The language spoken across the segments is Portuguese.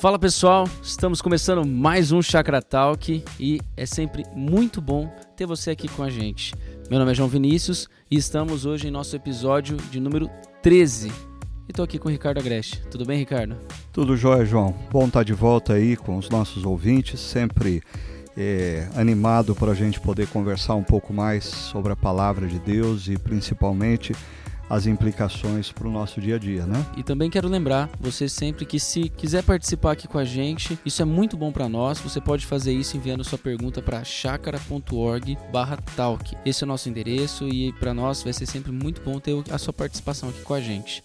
Fala pessoal, estamos começando mais um Chakra Talk e é sempre muito bom ter você aqui com a gente. Meu nome é João Vinícius e estamos hoje em nosso episódio de número 13. E estou aqui com o Ricardo Agreste. Tudo bem, Ricardo? Tudo jóia, João. Bom estar de volta aí com os nossos ouvintes, sempre é, animado para a gente poder conversar um pouco mais sobre a palavra de Deus e principalmente as implicações para o nosso dia a dia, né? E também quero lembrar você sempre que se quiser participar aqui com a gente, isso é muito bom para nós. Você pode fazer isso enviando sua pergunta para chácara.org/talk. Esse é o nosso endereço e para nós vai ser sempre muito bom ter a sua participação aqui com a gente.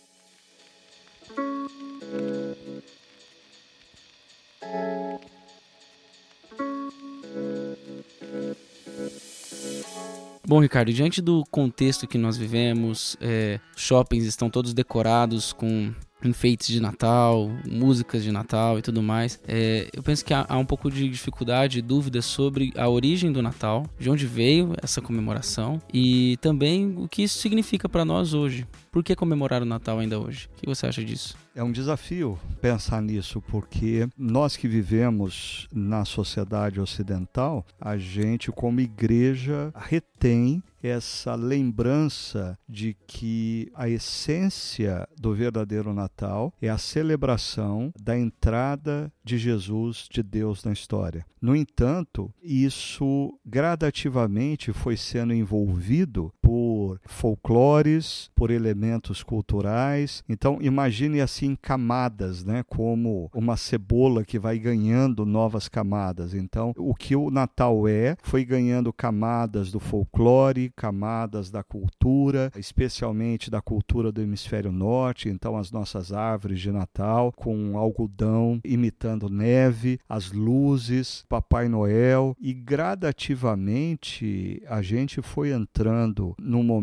Bom, Ricardo, diante do contexto que nós vivemos, é, shoppings estão todos decorados com enfeites de Natal, músicas de Natal e tudo mais. É, eu penso que há, há, um pouco de dificuldade e dúvida sobre a origem do Natal, de onde veio essa comemoração e também o que isso significa para nós hoje. Por que comemorar o Natal ainda hoje? O que você acha disso? É um desafio pensar nisso, porque nós que vivemos na sociedade ocidental, a gente, como igreja, retém essa lembrança de que a essência do verdadeiro Natal é a celebração da entrada de Jesus, de Deus na história. No entanto, isso gradativamente foi sendo envolvido por folclores, por elementos culturais. Então, imagine assim camadas, né, como uma cebola que vai ganhando novas camadas. Então, o que o Natal é, foi ganhando camadas do folclore, camadas da cultura, especialmente da cultura do hemisfério norte. Então, as nossas árvores de Natal com algodão imitando neve, as luzes, Papai Noel e gradativamente a gente foi entrando num momento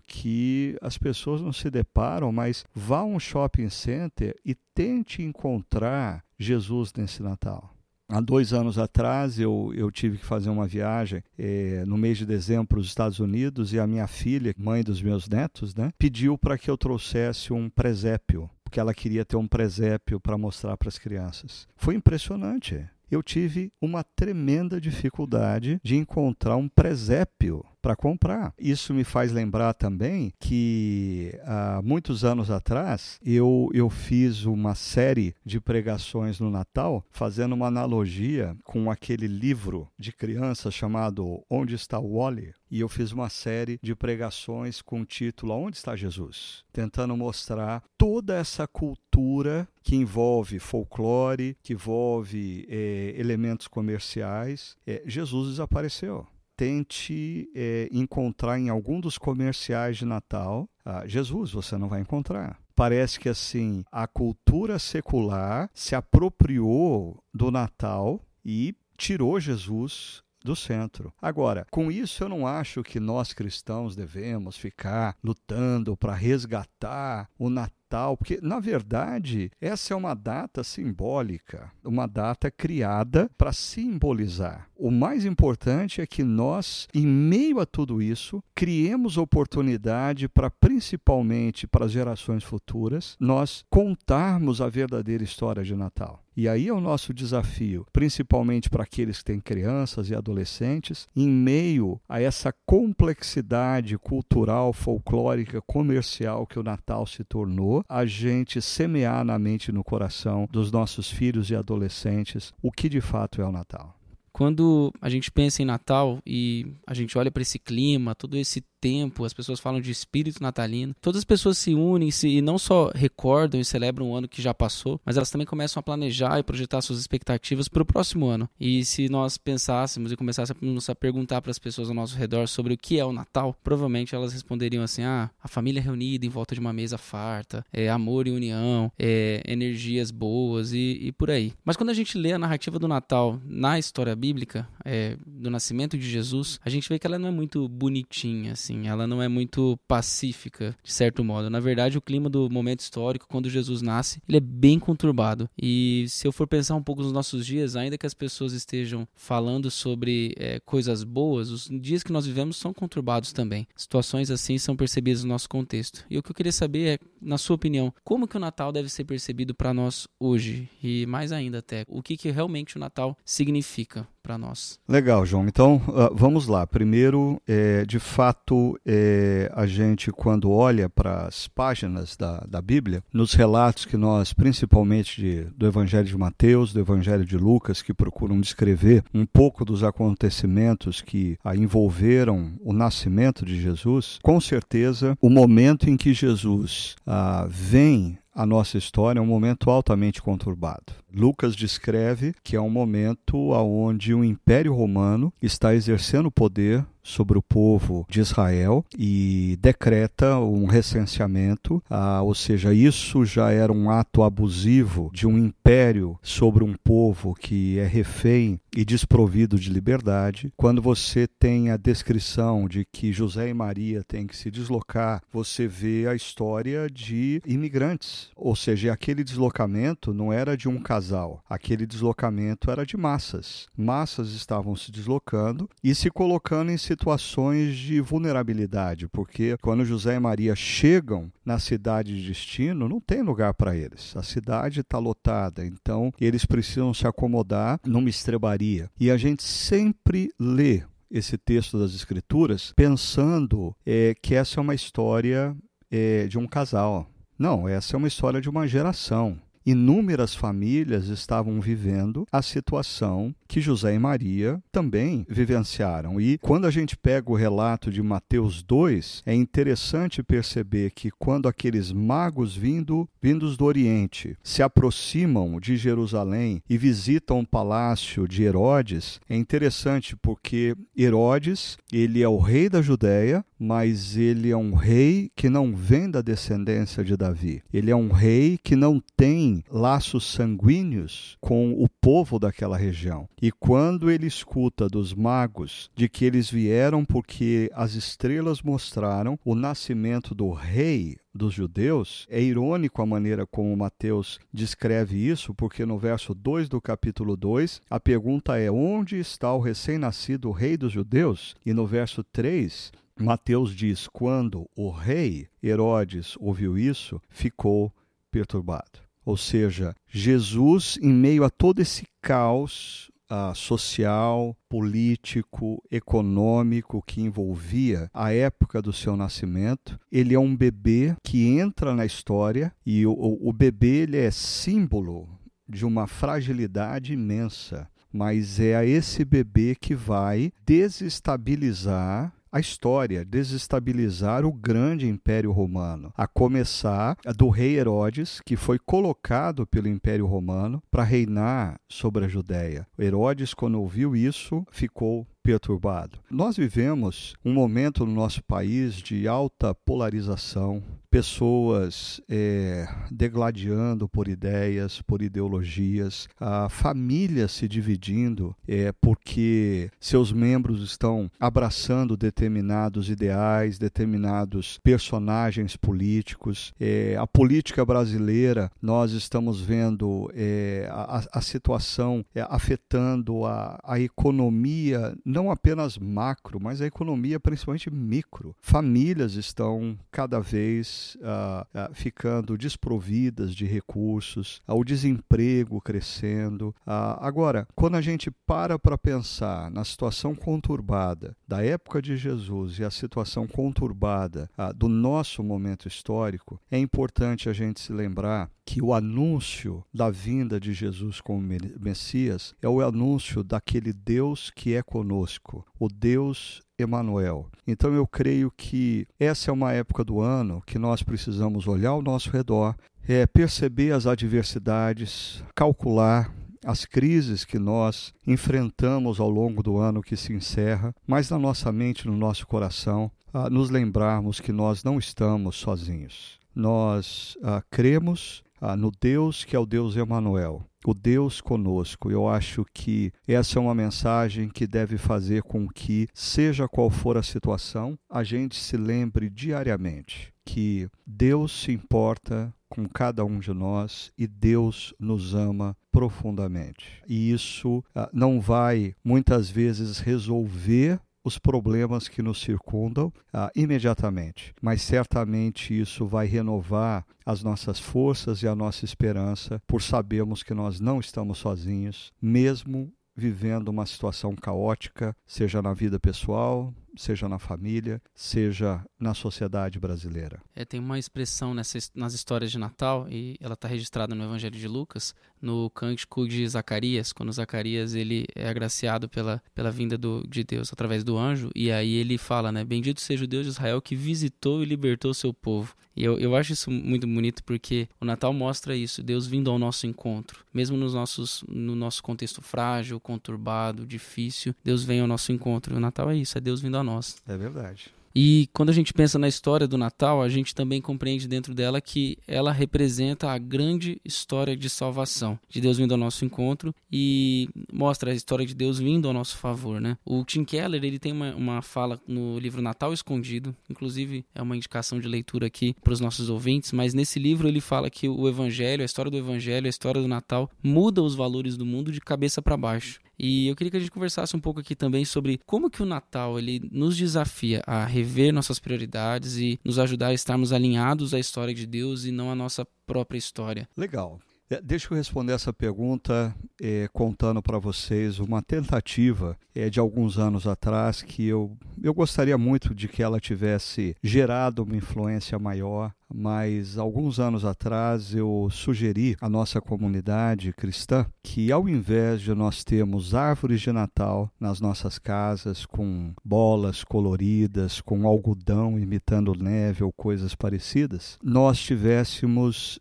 que as pessoas não se deparam, mas vá a um shopping center e tente encontrar Jesus nesse Natal. Há dois anos atrás eu, eu tive que fazer uma viagem é, no mês de dezembro para os Estados Unidos e a minha filha, mãe dos meus netos, né, pediu para que eu trouxesse um presépio, porque ela queria ter um presépio para mostrar para as crianças. Foi impressionante. Eu tive uma tremenda dificuldade de encontrar um presépio para comprar. Isso me faz lembrar também que há muitos anos atrás eu, eu fiz uma série de pregações no Natal, fazendo uma analogia com aquele livro de criança chamado Onde está o Wally? E eu fiz uma série de pregações com o título Onde está Jesus? Tentando mostrar toda essa cultura que envolve folclore, que envolve é, elementos comerciais. É, Jesus desapareceu tente é, encontrar em algum dos comerciais de Natal ah, Jesus, você não vai encontrar. Parece que assim a cultura secular se apropriou do Natal e tirou Jesus do centro. Agora, com isso eu não acho que nós cristãos devemos ficar lutando para resgatar o Natal Porque na verdade essa é uma data simbólica, uma data criada para simbolizar. O mais importante é que nós, em meio a tudo isso, criemos oportunidade para, principalmente para as gerações futuras, nós contarmos a verdadeira história de Natal. E aí é o nosso desafio, principalmente para aqueles que têm crianças e adolescentes, em meio a essa complexidade cultural, folclórica, comercial que o Natal se tornou, a gente semear na mente e no coração dos nossos filhos e adolescentes o que de fato é o Natal. Quando a gente pensa em Natal e a gente olha para esse clima, todo esse tempo, as pessoas falam de espírito natalino. Todas as pessoas se unem se, e não só recordam e celebram o ano que já passou, mas elas também começam a planejar e projetar suas expectativas para o próximo ano. E se nós pensássemos e começássemos a perguntar para as pessoas ao nosso redor sobre o que é o Natal, provavelmente elas responderiam assim: ah, a família reunida em volta de uma mesa farta, é amor e união, é energias boas e, e por aí. Mas quando a gente lê a narrativa do Natal na história bíblica, é, do nascimento de Jesus, a gente vê que ela não é muito bonitinha assim assim. Ela não é muito pacífica, de certo modo. Na verdade, o clima do momento histórico, quando Jesus nasce, ele é bem conturbado. E se eu for pensar um pouco nos nossos dias, ainda que as pessoas estejam falando sobre é, coisas boas, os dias que nós vivemos são conturbados também. Situações assim são percebidas no nosso contexto. E o que eu queria saber é, na sua opinião, como que o Natal deve ser percebido para nós hoje? E mais ainda até, o que, que realmente o Natal significa para nós? Legal, João. Então, uh, vamos lá. Primeiro, é, de fato, é, a gente, quando olha para as páginas da, da Bíblia, nos relatos que nós, principalmente de, do Evangelho de Mateus, do Evangelho de Lucas, que procuram descrever um pouco dos acontecimentos que envolveram o nascimento de Jesus, com certeza, o momento em que Jesus ah, vem a nossa história é um momento altamente conturbado. Lucas descreve que é um momento onde o Império Romano está exercendo poder sobre o povo de Israel e decreta um recenseamento, ah, ou seja, isso já era um ato abusivo de um império sobre um povo que é refém e desprovido de liberdade. Quando você tem a descrição de que José e Maria têm que se deslocar, você vê a história de imigrantes, ou seja, aquele deslocamento não era de um casal, aquele deslocamento era de massas. Massas estavam se deslocando e se colocando em situações de vulnerabilidade, porque quando José e Maria chegam na cidade de destino, não tem lugar para eles. A cidade está lotada, então eles precisam se acomodar numa estrebaria. E a gente sempre lê esse texto das Escrituras pensando é, que essa é uma história é, de um casal. Não, essa é uma história de uma geração inúmeras famílias estavam vivendo a situação que José e Maria também vivenciaram. E quando a gente pega o relato de Mateus 2, é interessante perceber que quando aqueles magos vindo, vindos do Oriente se aproximam de Jerusalém e visitam o palácio de Herodes, é interessante porque Herodes, ele é o rei da Judéia, mas ele é um rei que não vem da descendência de Davi. Ele é um rei que não tem laços sanguíneos com o povo daquela região. E quando ele escuta dos magos de que eles vieram porque as estrelas mostraram o nascimento do rei dos judeus, é irônico a maneira como Mateus descreve isso, porque no verso 2 do capítulo 2, a pergunta é: onde está o recém-nascido rei dos judeus? E no verso 3, Mateus diz: quando o rei Herodes ouviu isso, ficou perturbado. Ou seja, Jesus, em meio a todo esse caos uh, social, político, econômico que envolvia a época do seu nascimento, ele é um bebê que entra na história e o, o bebê ele é símbolo de uma fragilidade imensa. Mas é a esse bebê que vai desestabilizar a história, desestabilizar o grande Império Romano, a começar do rei Herodes, que foi colocado pelo Império Romano para reinar sobre a Judéia. Herodes, quando ouviu isso, ficou perturbado. Nós vivemos um momento no nosso país de alta polarização, pessoas é, degladiando por ideias, por ideologias, a família se dividindo é, porque seus membros estão abraçando determinados ideais, determinados personagens políticos. É, a política brasileira, nós estamos vendo é, a, a, situação é, afetando a, a economia não apenas macro, mas a economia principalmente micro. Famílias estão cada vez uh, uh, ficando desprovidas de recursos, uh, o desemprego crescendo. agora, quando a gente para para pensar na situação conturbada da época de Jesus e a situação conturbada do nosso momento histórico, é importante a gente se lembrar que o anúncio da vinda de Jesus como Messias é o anúncio daquele Deus que é conosco, o Deus Emanuel. Então eu creio que essa é uma época do ano que nós precisamos olhar ao nosso redor, é, perceber as adversidades, calcular as crises que nós enfrentamos ao longo do ano que se encerra, mas na nossa mente, no nosso coração, a nos lembrarmos que nós não estamos sozinhos. Nós a, cremos no Deus que é o Deus Emanuel, o Deus conosco. Eu acho que essa é uma mensagem que deve fazer com que, seja qual for a situação, a gente se lembre diariamente que Deus se importa com cada um de nós e Deus nos ama profundamente. E isso ah, não vai muitas vezes resolver os problemas que nos circundam ah, imediatamente, mas certamente isso vai renovar as nossas forças e a nossa esperança por sabermos que nós não estamos sozinhos, mesmo vivendo uma situação caótica, seja na vida pessoal, seja na família, seja na sociedade brasileira. É, tem uma expressão nessa, nas histórias de Natal, e ela está registrada no Evangelho de Lucas, no cântico de Zacarias, quando Zacarias ele é agraciado pela, pela vinda do, de Deus através do anjo, e aí ele fala, né, bendito seja o Deus de Israel que visitou e libertou seu povo. E eu, eu acho isso muito bonito porque o Natal mostra isso, Deus vindo ao nosso encontro. Mesmo nos nossos, no nosso contexto frágil, conturbado, difícil, Deus vem ao nosso encontro. E o Natal é isso, é Deus vindo a nós. É verdade. E quando a gente pensa na história do Natal, a gente também compreende dentro dela que ela representa a grande história de salvação, de Deus vindo ao nosso encontro e mostra a história de Deus vindo ao nosso favor, né? O Tim Keller, ele tem uma, uma fala no livro Natal Escondido, inclusive é uma indicação de leitura aqui para os nossos ouvintes, mas nesse livro ele fala que o evangelho, a história do evangelho, a história do Natal muda os valores do mundo de cabeça para baixo. E eu queria que a gente conversasse um pouco aqui também sobre como que o Natal ele nos desafia a rever nossas prioridades e nos ajudar a estarmos alinhados à história de Deus e não à nossa própria história. Legal. É, deixa eu responder essa pergunta é, contando para vocês uma tentativa é, de alguns anos atrás que eu, eu gostaria muito de que ela tivesse gerado uma influência maior, mas alguns anos atrás eu sugeri à nossa comunidade cristã que ao invés de nós termos árvores de Natal nas nossas casas com bolas coloridas, com algodão imitando neve ou coisas parecidas, nós tivéssemos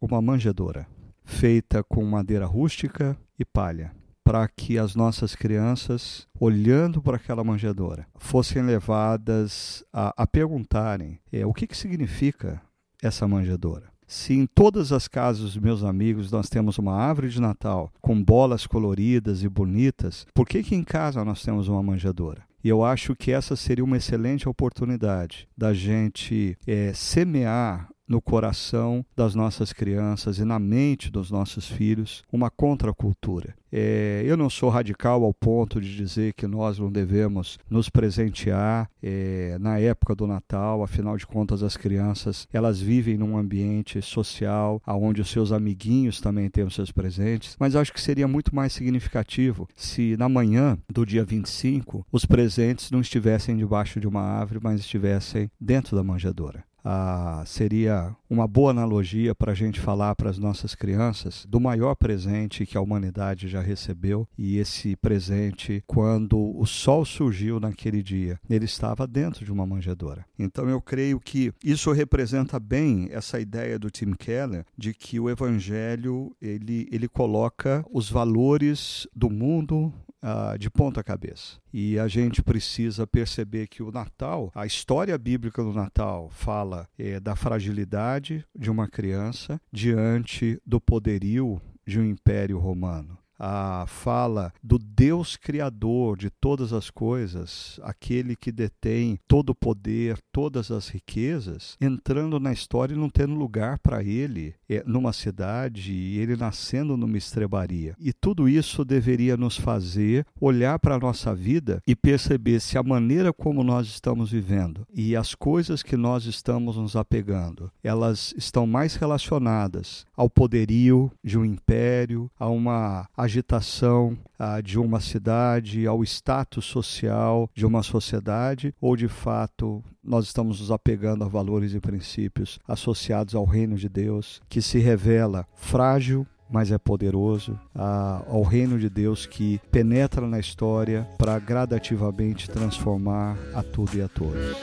uma manjedoura feita com madeira rústica e palha, para que as nossas crianças, olhando para aquela manjedoura, fossem levadas a, a perguntarem é, o que, que significa essa manjedoura. Se em todas as casas meus amigos nós temos uma árvore de Natal com bolas coloridas e bonitas, por que, que em casa nós temos uma manjedoura? E eu acho que essa seria uma excelente oportunidade da gente é, semear no coração das nossas crianças e na mente dos nossos filhos uma contracultura. É, eu não sou radical ao ponto de dizer que nós não devemos nos presentear é, na época do Natal, afinal de contas as crianças elas vivem num ambiente social onde os seus amiguinhos também têm os seus presentes, mas acho que seria muito mais significativo se na manhã do dia 25 os presentes não estivessem debaixo de uma árvore, mas estivessem dentro da manjedoura ah, seria uma boa analogia para a gente falar para as nossas crianças do maior presente que a humanidade já recebeu. E esse presente, quando o sol surgiu naquele dia, ele estava dentro de uma manjedoura. Então eu creio que isso representa bem essa ideia do Tim Keller de que o evangelho ele, ele coloca os valores do mundo uh, de ponta cabeça. E a gente precisa perceber que o Natal, a história bíblica do Natal, fala é, da fragilidade de uma criança diante do poderio de um império romano a fala do Deus Criador de todas as coisas, aquele que detém todo o poder, todas as riquezas, entrando na história e não tendo lugar para ele é, numa cidade e ele nascendo numa estrebaria. E tudo isso deveria nos fazer olhar para a nossa vida e perceber se a maneira como nós estamos vivendo e as coisas que nós estamos nos apegando, elas estão mais relacionadas ao poderio de um império, a uma agitação ah, de uma cidade, ao status social de uma sociedade, ou de fato nós estamos nos apegando a valores e princípios associados ao reino de Deus, que se revela frágil, mas é poderoso, ao reino de Deus que penetra na história para gradativamente transformar a tudo e a todos.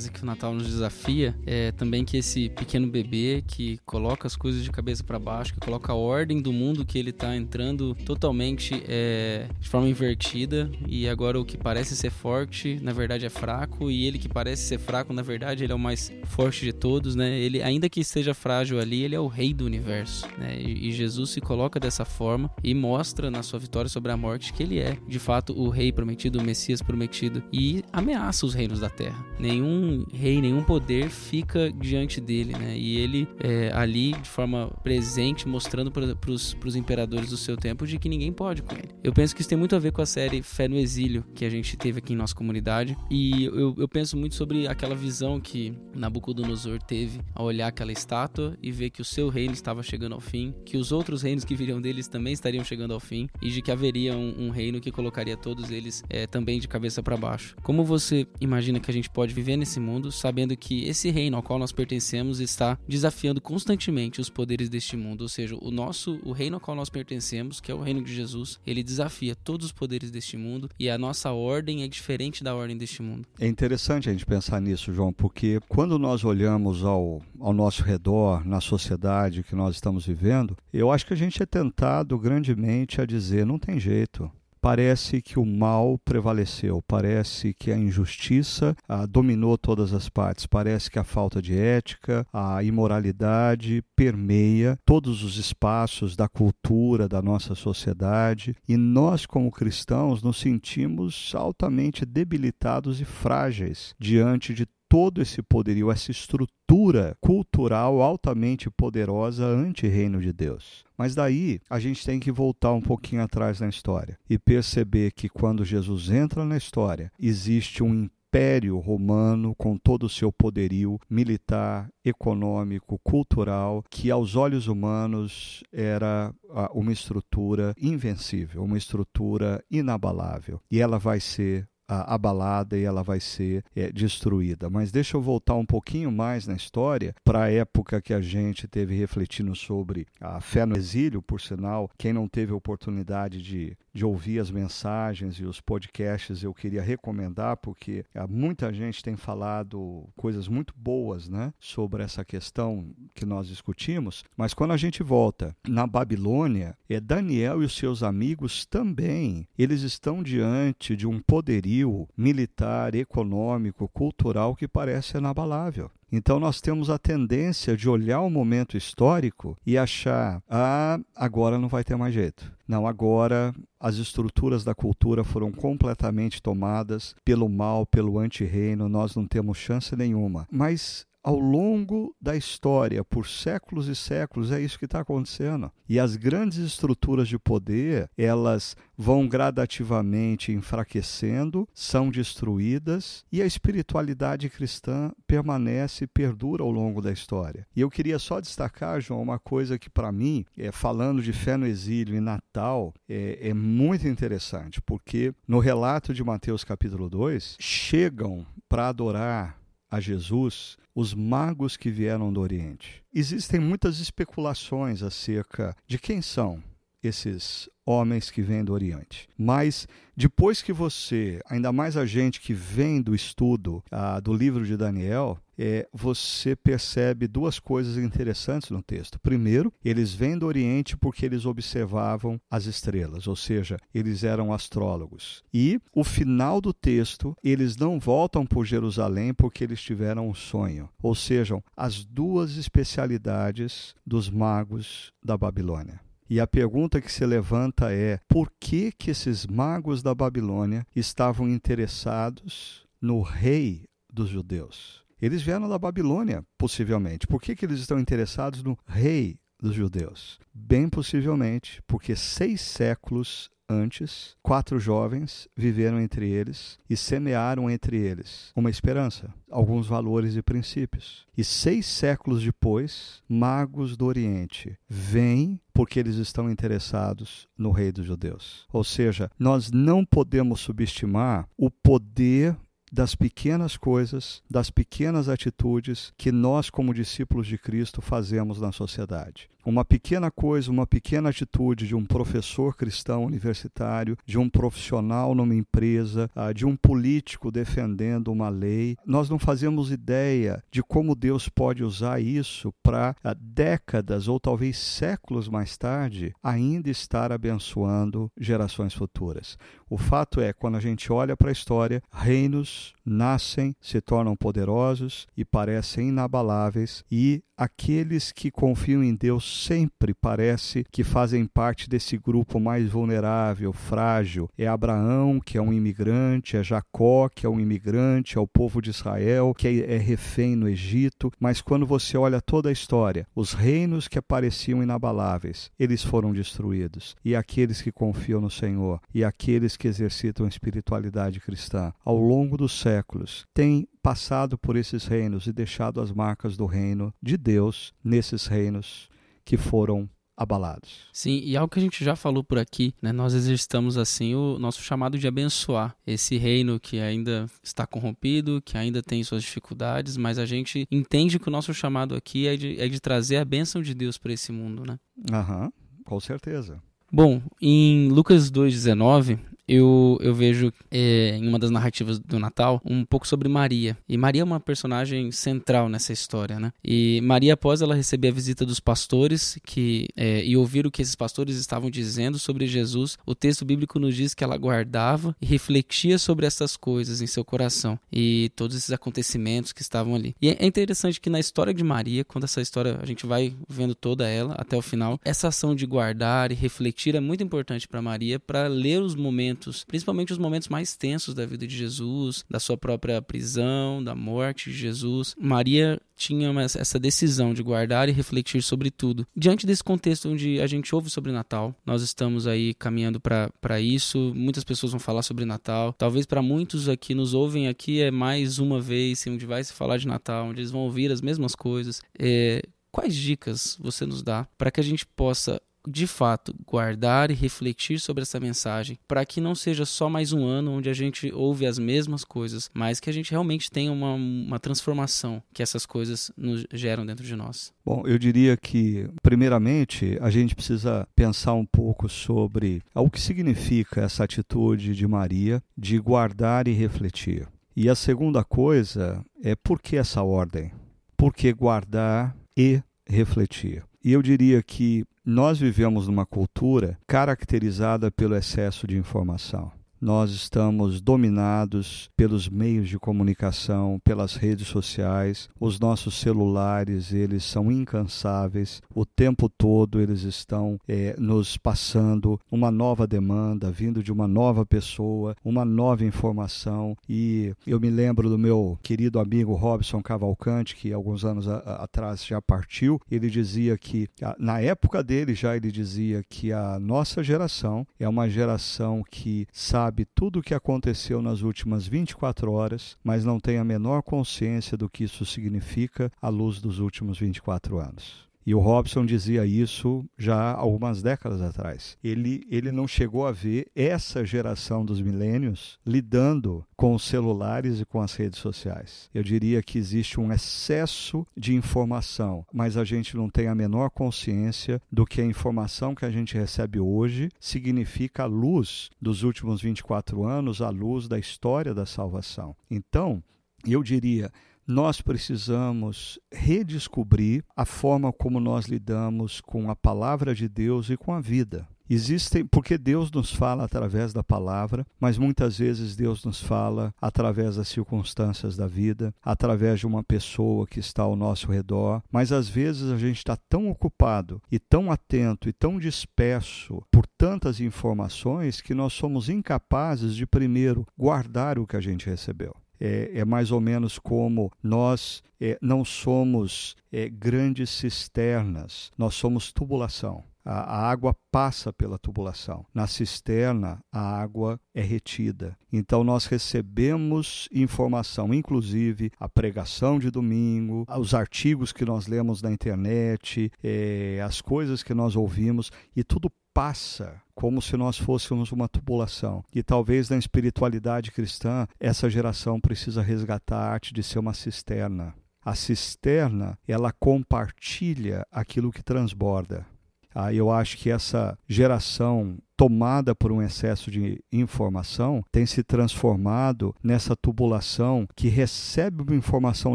Que o Natal nos desafia é também que esse pequeno bebê que coloca as coisas de cabeça para baixo, que coloca a ordem do mundo que ele está entrando totalmente é, de forma invertida e agora o que parece ser forte na verdade é fraco e ele que parece ser fraco na verdade ele é o mais forte de todos, né? Ele ainda que esteja frágil ali, ele é o rei do universo, né? E Jesus se coloca dessa forma e mostra na sua vitória sobre a morte que ele é de fato o rei prometido, o Messias prometido e ameaça os reinos da terra. Nenhum rei, nenhum poder fica diante dele, né? E ele é, ali de forma presente mostrando para os imperadores do seu tempo de que ninguém pode com ele. Eu penso que isso tem muito a ver com a série Fé no Exílio que a gente teve aqui em nossa comunidade e eu, eu penso muito sobre aquela visão que Nabucodonosor teve ao olhar aquela estátua e ver que o seu reino estava chegando ao fim, que os outros reinos que viriam deles também estariam chegando ao fim e de que haveria um, um reino que colocaria todos eles é, também de cabeça para baixo. Como você imagina que a gente pode viver nesse mundo sabendo que esse reino ao qual nós pertencemos está desafiando constantemente os poderes deste mundo, ou seja, o nosso, o reino ao qual nós pertencemos, que é o reino de Jesus, ele desafia todos os poderes deste mundo e a nossa ordem é diferente da ordem deste mundo. É interessante a gente pensar nisso, João, porque quando nós olhamos ao, ao nosso redor, na sociedade que nós estamos vivendo, eu acho que a gente é tentado grandemente a dizer: não tem jeito parece que o mal prevaleceu, parece que a injustiça ah, dominou todas as partes, parece que a falta de ética, a imoralidade permeia todos os espaços da cultura da nossa sociedade. E nós, como cristãos, nos sentimos altamente debilitados e frágeis diante de todo esse poderio, essa estrutura cultural altamente poderosa ante-reino de Deus. Mas daí a gente tem que voltar um pouquinho atrás na história e perceber que quando Jesus entra na história, existe um império romano com todo o seu poderio militar, econômico, cultural, que aos olhos humanos era uma estrutura invencível, uma estrutura inabalável. E ela vai ser abalada e ela vai ser é, destruída. Mas deixa eu voltar um pouquinho mais na história para a época que a gente teve refletindo sobre a fé no exílio, por sinal, quem não teve oportunidade de de ouvir as mensagens e os podcasts, eu queria recomendar, porque ah, muita gente tem falado coisas muito boas né, sobre essa questão que nós discutimos. Mas quando a gente volta na Babilônia, é Daniel e os seus amigos também, eles estão diante de um poderio militar, econômico, cultural que parece inabalável. Então nós temos a tendência de olhar o momento histórico e achar: ah, agora não vai ter mais jeito. Não, agora as estruturas da cultura foram completamente tomadas pelo mal, pelo anti-reino, nós não temos chance nenhuma. Mas ao longo da história, por séculos e séculos, é isso que está acontecendo. E as grandes estruturas de poder, elas vão gradativamente enfraquecendo, são destruídas e a espiritualidade cristã permanece e perdura ao longo da história. E eu queria só destacar, João, uma coisa que para mim, é, falando de fé no exílio e Natal, é, é muito interessante, porque no relato de Mateus capítulo 2, chegam para adorar a Jesus os magos que vieram do Oriente. Existem muitas especulações acerca de quem são esses homens que vêm do Oriente. Mas depois que você, ainda mais a gente que vem do estudo ah, do livro de Daniel, é, você percebe duas coisas interessantes no texto. Primeiro, eles vêm do Oriente porque eles observavam as estrelas, ou seja, eles eram astrólogos. E o final do texto, eles não voltam por Jerusalém porque eles tiveram um sonho. Ou seja, as duas especialidades dos magos da Babilônia. E a pergunta que se levanta é: por que que esses magos da Babilônia estavam interessados no rei dos judeus? Eles vieram da Babilônia, possivelmente. Por que, que eles estão interessados no rei dos judeus? Bem possivelmente porque seis séculos antes, quatro jovens viveram entre eles e semearam entre eles uma esperança, alguns valores e princípios. E seis séculos depois, magos do Oriente vêm porque eles estão interessados no rei dos judeus. Ou seja, nós não podemos subestimar o poder das pequenas coisas, das pequenas atitudes que nós, como discípulos de Cristo, fazemos na sociedade. Uma pequena coisa, uma pequena atitude de um professor cristão universitário, de um profissional numa empresa, ah, de um político defendendo uma lei, nós não fazemos ideia de como Deus pode usar isso para ah, décadas ou talvez séculos mais tarde ainda estar abençoando gerações futuras. O fato é, quando a gente olha para a história, reinos nascem, se tornam poderosos e parecem inabaláveis, e aqueles que confiam em Deus sempre parece que fazem parte desse grupo mais vulnerável, frágil. É Abraão, que é um imigrante, é Jacó, que é um imigrante, é o povo de Israel, que é, é refém no Egito. Mas quando você olha toda a história, os reinos que pareciam inabaláveis, eles foram destruídos. E aqueles que confiam no Senhor, e aqueles que exercitam a espiritualidade cristã, ao longo dos séculos, têm passado por esses reinos e deixado as marcas do reino de Deus nesses reinos que foram abalados. Sim, e algo que a gente já falou por aqui, né, nós exercitamos assim o nosso chamado de abençoar esse reino que ainda está corrompido, que ainda tem suas dificuldades, mas a gente entende que o nosso chamado aqui é de, é de trazer a bênção de Deus para esse mundo, né? Aham, com certeza. Bom, em Lucas 2,19, eu, eu vejo é, em uma das narrativas do Natal um pouco sobre Maria. E Maria é uma personagem central nessa história, né? E Maria, após ela receber a visita dos pastores que, é, e ouvir o que esses pastores estavam dizendo sobre Jesus, o texto bíblico nos diz que ela guardava e refletia sobre essas coisas em seu coração e todos esses acontecimentos que estavam ali. E é interessante que na história de Maria, quando essa história a gente vai vendo toda ela até o final, essa ação de guardar e refletir é muito importante para Maria para ler os momentos momentos, principalmente os momentos mais tensos da vida de Jesus, da sua própria prisão, da morte de Jesus. Maria tinha essa decisão de guardar e refletir sobre tudo. Diante desse contexto onde a gente ouve sobre Natal, nós estamos aí caminhando para isso. Muitas pessoas vão falar sobre Natal. Talvez para muitos aqui nos ouvem aqui é mais uma vez onde vai se falar de Natal, onde eles vão ouvir as mesmas coisas. É, quais dicas você nos dá para que a gente possa de fato guardar e refletir sobre essa mensagem, para que não seja só mais um ano onde a gente ouve as mesmas coisas, mas que a gente realmente tenha uma, uma transformação que essas coisas nos geram dentro de nós. Bom, eu diria que, primeiramente, a gente precisa pensar um pouco sobre o que significa essa atitude de Maria de guardar e refletir. E a segunda coisa é por que essa ordem? Por que guardar e refletir? E eu diria que nós vivemos numa cultura caracterizada pelo excesso de informação nós estamos dominados pelos meios de comunicação, pelas redes sociais. Os nossos celulares, eles são incansáveis. O tempo todo eles estão é, nos passando uma nova demanda, vindo de uma nova pessoa, uma nova informação. E eu me lembro do meu querido amigo Robson Cavalcante, que alguns anos a, a, atrás já partiu. Ele dizia que, na época dele já ele dizia que a nossa geração é uma geração que sabe sabe tudo o que aconteceu nas últimas 24 horas, mas não tem a menor consciência do que isso significa à luz dos últimos 24 anos. E o Robson dizia isso já algumas décadas atrás. Ele, ele não chegou a ver essa geração dos milênios lidando com os celulares e com as redes sociais. Eu diria que existe um excesso de informação, mas a gente não tem a menor consciência do que a informação que a gente recebe hoje significa a luz dos últimos 24 anos, a luz da história da salvação. Então, eu diria nós precisamos redescobrir a forma como nós lidamos com a palavra de Deus e com a vida. Existem, porque Deus nos fala através da palavra, mas muitas vezes Deus nos fala através das circunstâncias da vida, através de uma pessoa que está ao nosso redor, mas às vezes a gente está tão ocupado e tão atento e tão disperso por tantas informações que nós somos incapazes de primeiro guardar o que a gente recebeu é, é mais ou menos como nós é, não somos é, grandes cisternas, nós somos tubulação. A, água passa pela tubulação. Na cisterna, a água é retida. Então, nós recebemos informação, inclusive a pregação de domingo, os artigos que nós lemos na internet, é, as coisas que nós ouvimos, e tudo passa como se nós fôssemos uma tubulação. E talvez na espiritualidade cristã, essa geração precisa resgatar a arte de ser uma cisterna A cisterna, ela compartilha aquilo que transborda. Ah, eu acho que essa geração tomada por um excesso de informação, tem se transformado nessa tubulação que recebe uma informação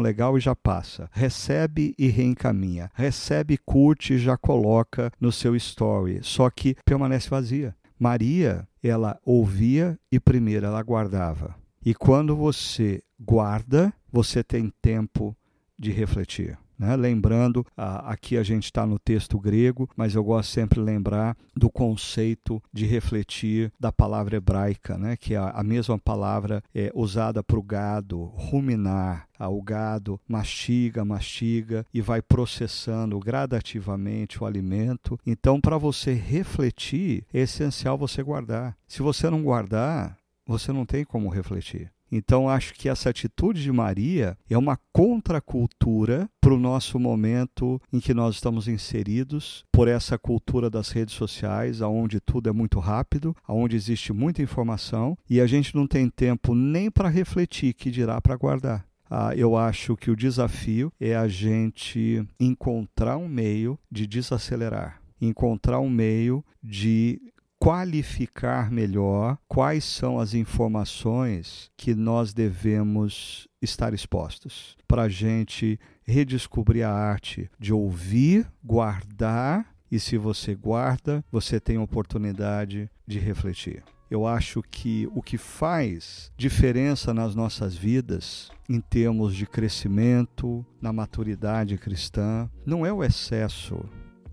legal e já passa, recebe e reencaminha, recebe, curte e já coloca no seu story, só que permanece vazia. Maria, ela ouvia e primeiro ela guardava. E quando você guarda, você tem tempo de refletir. Né? Lembrando, aqui a gente está no texto grego, mas eu gosto sempre de lembrar do conceito de refletir da palavra hebraica, né? que é a mesma palavra é usada para o gado, ruminar. O gado mastiga, mastiga e vai processando gradativamente o alimento. Então, para você refletir, é essencial você guardar. Se você não guardar, você não tem como refletir. Então, acho que essa atitude de Maria é uma contracultura para o nosso momento em que nós estamos inseridos por essa cultura das redes sociais, onde tudo é muito rápido, onde existe muita informação e a gente não tem tempo nem para refletir, que dirá para guardar. Ah, eu acho que o desafio é a gente encontrar um meio de desacelerar, encontrar um meio de qualificar melhor quais são as informações que nós devemos estar expostos, para a gente redescobrir a arte de ouvir, guardar e se você guarda, você tem a oportunidade de refletir. Eu acho que o que faz diferença nas nossas vidas, em termos de crescimento, na maturidade cristã, não é o excesso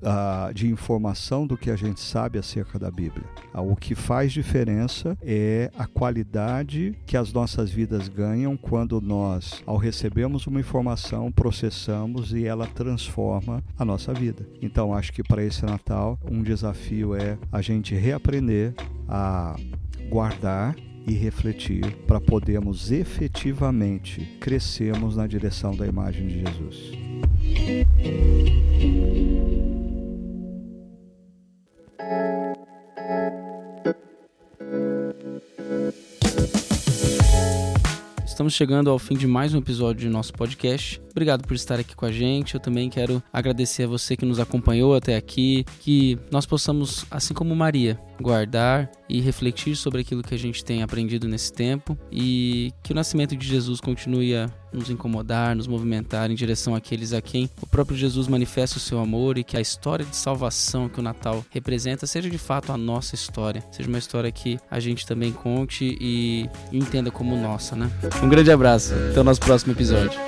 uh, de informação do que a gente sabe acerca da Bíblia. Uh, o que faz diferença é a qualidade que as nossas vidas ganham quando nós, ao recebermos uma informação, processamos e ela transforma a nossa vida. Então, acho que para esse Natal, um desafio é a gente reaprender a guardar e refletir para podermos efetivamente crescermos na direção da imagem de Jesus. Estamos chegando ao fim de mais um episódio do nosso podcast. Obrigado por estar aqui com a gente. Eu também quero agradecer a você que nos acompanhou até aqui, que nós possamos, assim como Maria, guardar e refletir sobre aquilo que a gente tem aprendido nesse tempo e que o nascimento de Jesus continue a nos incomodar, nos movimentar em direção àqueles a quem o próprio Jesus manifesta o seu amor e que a história de salvação que o Natal representa seja de fato a nossa história, seja uma história que a gente também conte e entenda como nossa, né? Um grande abraço, até o nosso próximo episódio.